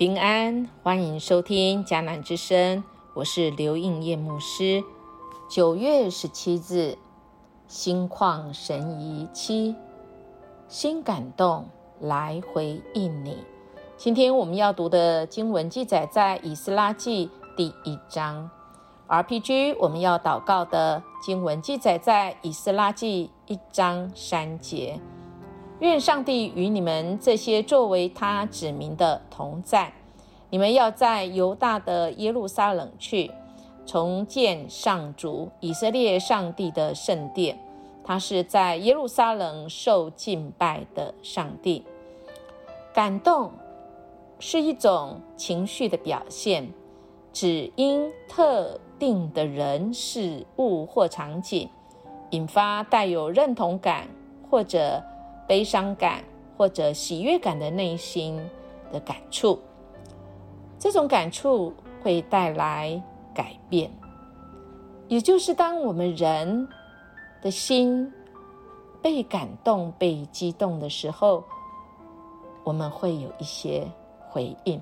平安，欢迎收听迦南之声，我是刘应叶牧师。九月十七日，心旷神怡七，心感动来回应你。今天我们要读的经文记载在以斯拉记第一章。RPG 我们要祷告的经文记载在以斯拉记一章三节。愿上帝与你们这些作为他指明的同在。你们要在犹大的耶路撒冷去重建上主以色列上帝的圣殿。他是在耶路撒冷受敬拜的上帝。感动是一种情绪的表现，只因特定的人、事物或场景，引发带有认同感或者。悲伤感或者喜悦感的内心的感触，这种感触会带来改变。也就是当我们人的心被感动、被激动的时候，我们会有一些回应。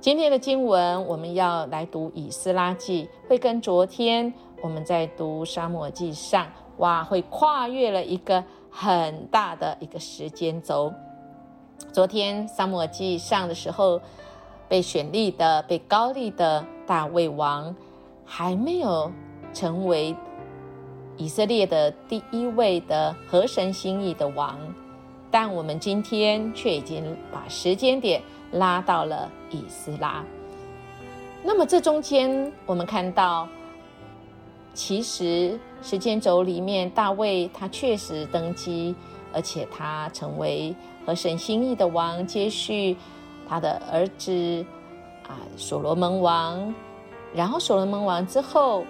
今天的经文我们要来读以斯拉记，会跟昨天我们在读沙漠记上，哇，会跨越了一个。很大的一个时间轴。昨天撒母耳记上的时候，被选立的、被高立的大卫王，还没有成为以色列的第一位的合神心意的王。但我们今天却已经把时间点拉到了以斯拉。那么这中间，我们看到。其实时间轴里面，大卫他确实登基，而且他成为和神心意的王，接续他的儿子啊所罗门王。然后所罗门王之后，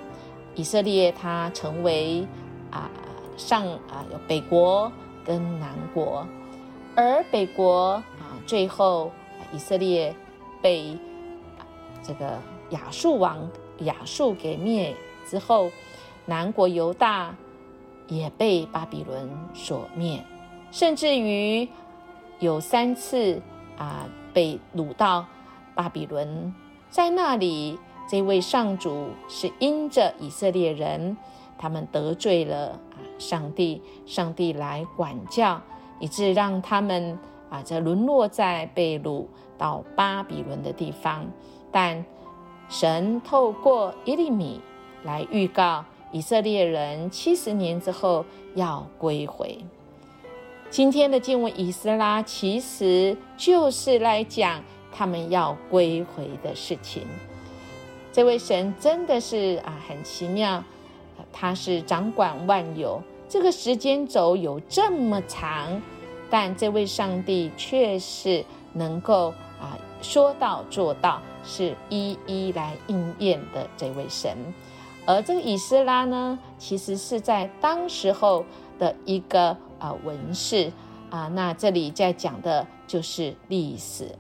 以色列他成为啊上啊有北国跟南国，而北国啊最后以色列被这个亚述王亚述给灭。之后，南国犹大也被巴比伦所灭，甚至于有三次啊被掳到巴比伦，在那里，这位上主是因着以色列人他们得罪了啊上帝，上帝来管教，以致让他们啊这沦落在被掳到巴比伦的地方，但神透过耶利米。来预告以色列人七十年之后要归回。今天的经文以斯拉其实就是来讲他们要归回的事情。这位神真的是啊很奇妙，他是掌管万有，这个时间轴有这么长，但这位上帝却是能够啊说到做到，是一一来应验的这位神。而这个以斯拉呢，其实是在当时候的一个啊文士。啊，那这里在讲的就是历史，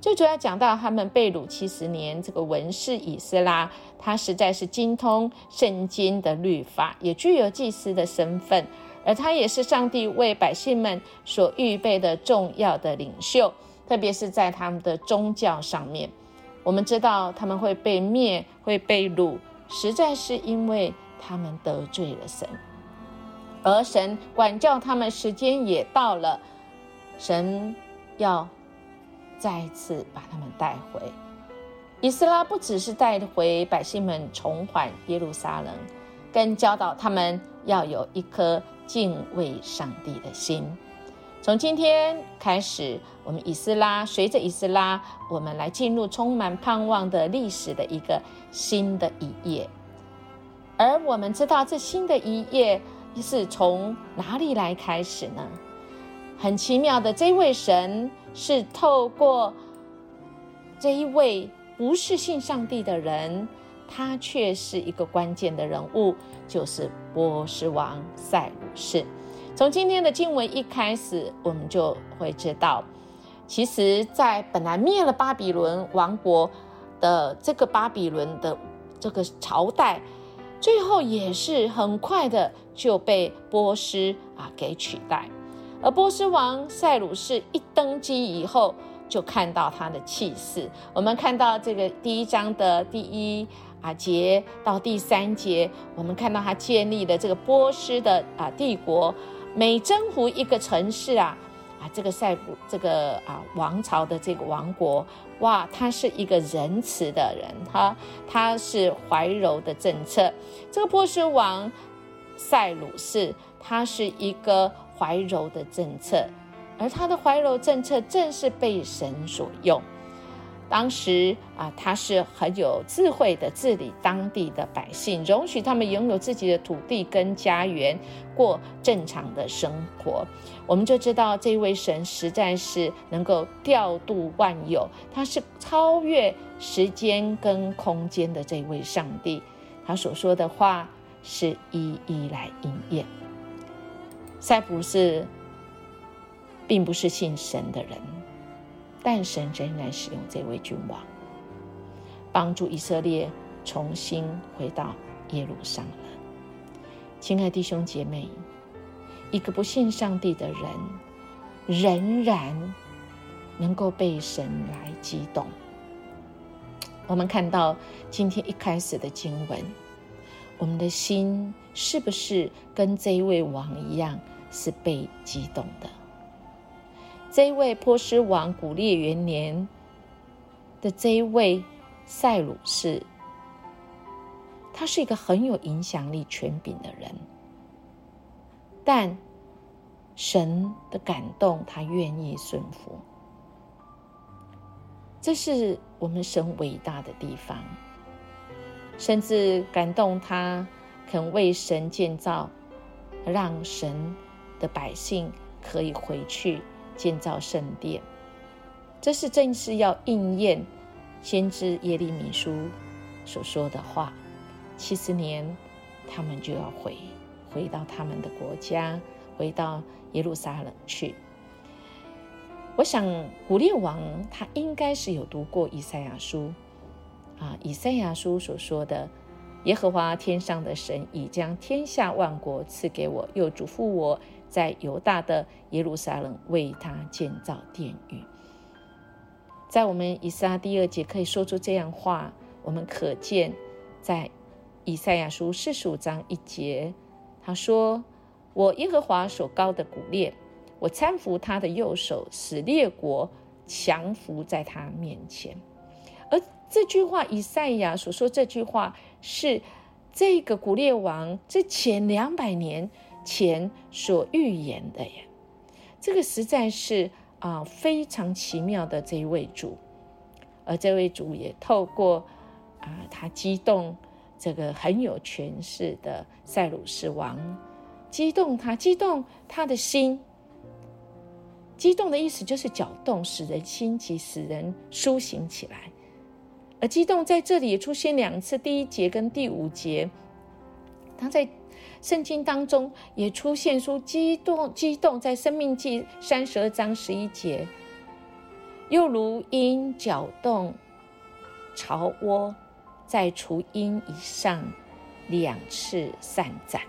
最主要讲到他们被掳七十年，这个文士以斯拉，他实在是精通圣经的律法，也具有祭司的身份，而他也是上帝为百姓们所预备的重要的领袖，特别是在他们的宗教上面，我们知道他们会被灭，会被掳。实在是因为他们得罪了神，而神管教他们时间也到了，神要再次把他们带回。以斯拉不只是带回百姓们重返耶路撒冷，更教导他们要有一颗敬畏上帝的心。从今天开始，我们以斯拉随着以斯拉，我们来进入充满盼望的历史的一个。新的一页，而我们知道这新的一页是从哪里来开始呢？很奇妙的，这位神是透过这一位不是信上帝的人，他却是一个关键的人物，就是波斯王塞鲁士。从今天的经文一开始，我们就会知道，其实，在本来灭了巴比伦王国。的这个巴比伦的这个朝代，最后也是很快的就被波斯啊给取代。而波斯王塞鲁士一登基以后，就看到他的气势。我们看到这个第一章的第一啊节到第三节，我们看到他建立的这个波斯的啊帝国，每征服一个城市啊。啊，这个塞古这个啊王朝的这个王国，哇，他是一个仁慈的人，哈，他是怀柔的政策。这个波斯王塞鲁士，他是一个怀柔的政策，而他的怀柔政策正是被神所用。当时啊，他是很有智慧的治理当地的百姓，容许他们拥有自己的土地跟家园，过正常的生活。我们就知道这位神实在是能够调度万有，他是超越时间跟空间的这位上帝。他所说的话是一一来应验。塞浦斯并不是信神的人。但神仍然使用这位君王，帮助以色列重新回到耶路撒冷。亲爱弟兄姐妹，一个不信上帝的人，仍然能够被神来激动。我们看到今天一开始的经文，我们的心是不是跟这一位王一样，是被激动的？这一位波斯王古列元年的这一位塞鲁士，他是一个很有影响力、权柄的人，但神的感动，他愿意顺服，这是我们神伟大的地方。甚至感动他肯为神建造，让神的百姓可以回去。建造圣殿，这是正是要应验先知耶利米书所说的话。七十年，他们就要回回到他们的国家，回到耶路撒冷去。我想古列王他应该是有读过以赛亚书啊，以赛亚书所说的耶和华天上的神已将天下万国赐给我，又嘱咐我。在犹大的耶路撒冷为他建造殿宇。在我们以撒第二节可以说出这样话，我们可见在以赛亚书四十五章一节，他说：“我耶和华所高的古列，我搀扶他的右手，使列国降服在他面前。”而这句话，以赛亚所说这句话，是这个古列王之前两百年。前所预言的呀，这个实在是啊非常奇妙的这一位主，而这位主也透过啊他激动这个很有权势的塞鲁士王，激动他激动他的心，激动的意思就是搅动，使人心急，使人苏醒起来。而激动在这里也出现两次，第一节跟第五节，他在。圣经当中也出现出激动，激动在生命记三十二章十一节，又如鹰搅动巢窝，在雏鹰以上两翅散展，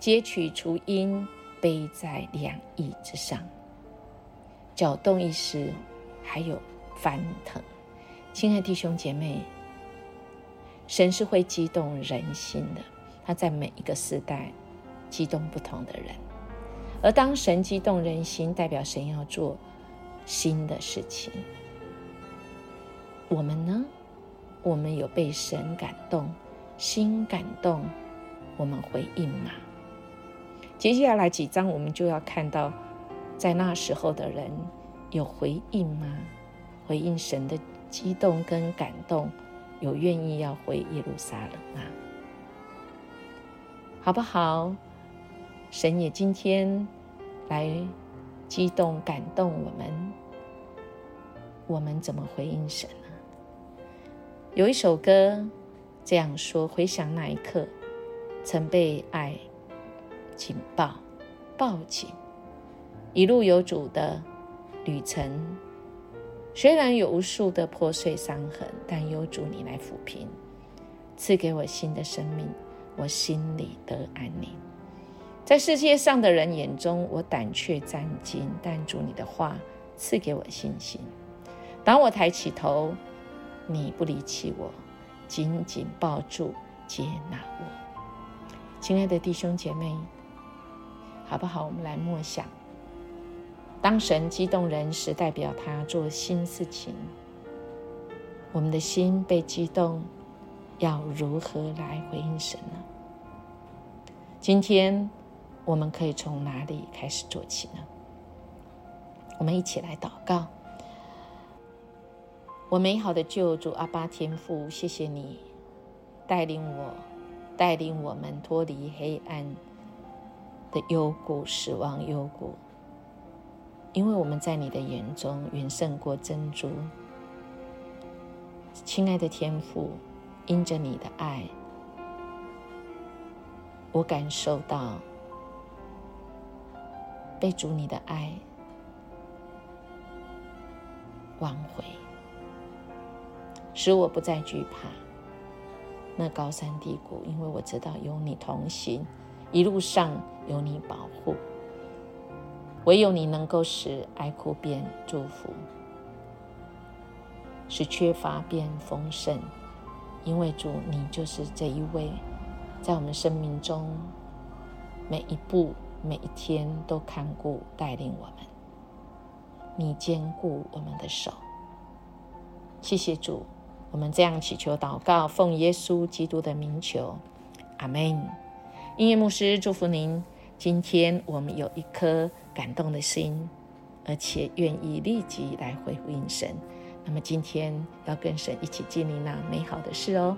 截取雏鹰背在两翼之上，搅动一时，还有翻腾。亲爱弟兄姐妹，神是会激动人心的。他在每一个时代激动不同的人，而当神激动人心，代表神要做新的事情。我们呢？我们有被神感动，心感动，我们回应吗？接下来几章，我们就要看到，在那时候的人有回应吗？回应神的激动跟感动，有愿意要回耶路撒冷吗？好不好？神也今天来激动、感动我们，我们怎么回应神呢？有一首歌这样说：回想那一刻，曾被爱紧抱、抱紧，一路有主的旅程，虽然有无数的破碎伤痕，但有主你来抚平，赐给我新的生命。我心里得安宁，在世界上的人眼中，我胆怯战惊。但主你的话赐给我信心。当我抬起头，你不离弃我，紧紧抱住，接纳我。亲爱的弟兄姐妹，好不好？我们来默想：当神激动人时，代表他做新事情。我们的心被激动，要如何来回应神呢？今天我们可以从哪里开始做起呢？我们一起来祷告。我美好的救主阿巴天父，谢谢你带领我，带领我们脱离黑暗的幽谷、死亡幽谷，因为我们在你的眼中远胜过珍珠。亲爱的天父，因着你的爱，我感受到被主你的爱挽回。使我不再惧怕那高山低谷，因为我知道有你同行，一路上有你保护。唯有你能够使哀哭变祝福，使缺乏变丰盛。因为主，你就是这一位，在我们生命中每一步、每一天都看顾带领我们，你坚固我们的手。谢谢主。我们这样祈求祷告，奉耶稣基督的名求，阿门。音乐牧师祝福您。今天我们有一颗感动的心，而且愿意立即来回应神。那么今天要跟神一起经历那美好的事哦。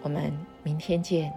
我们明天见。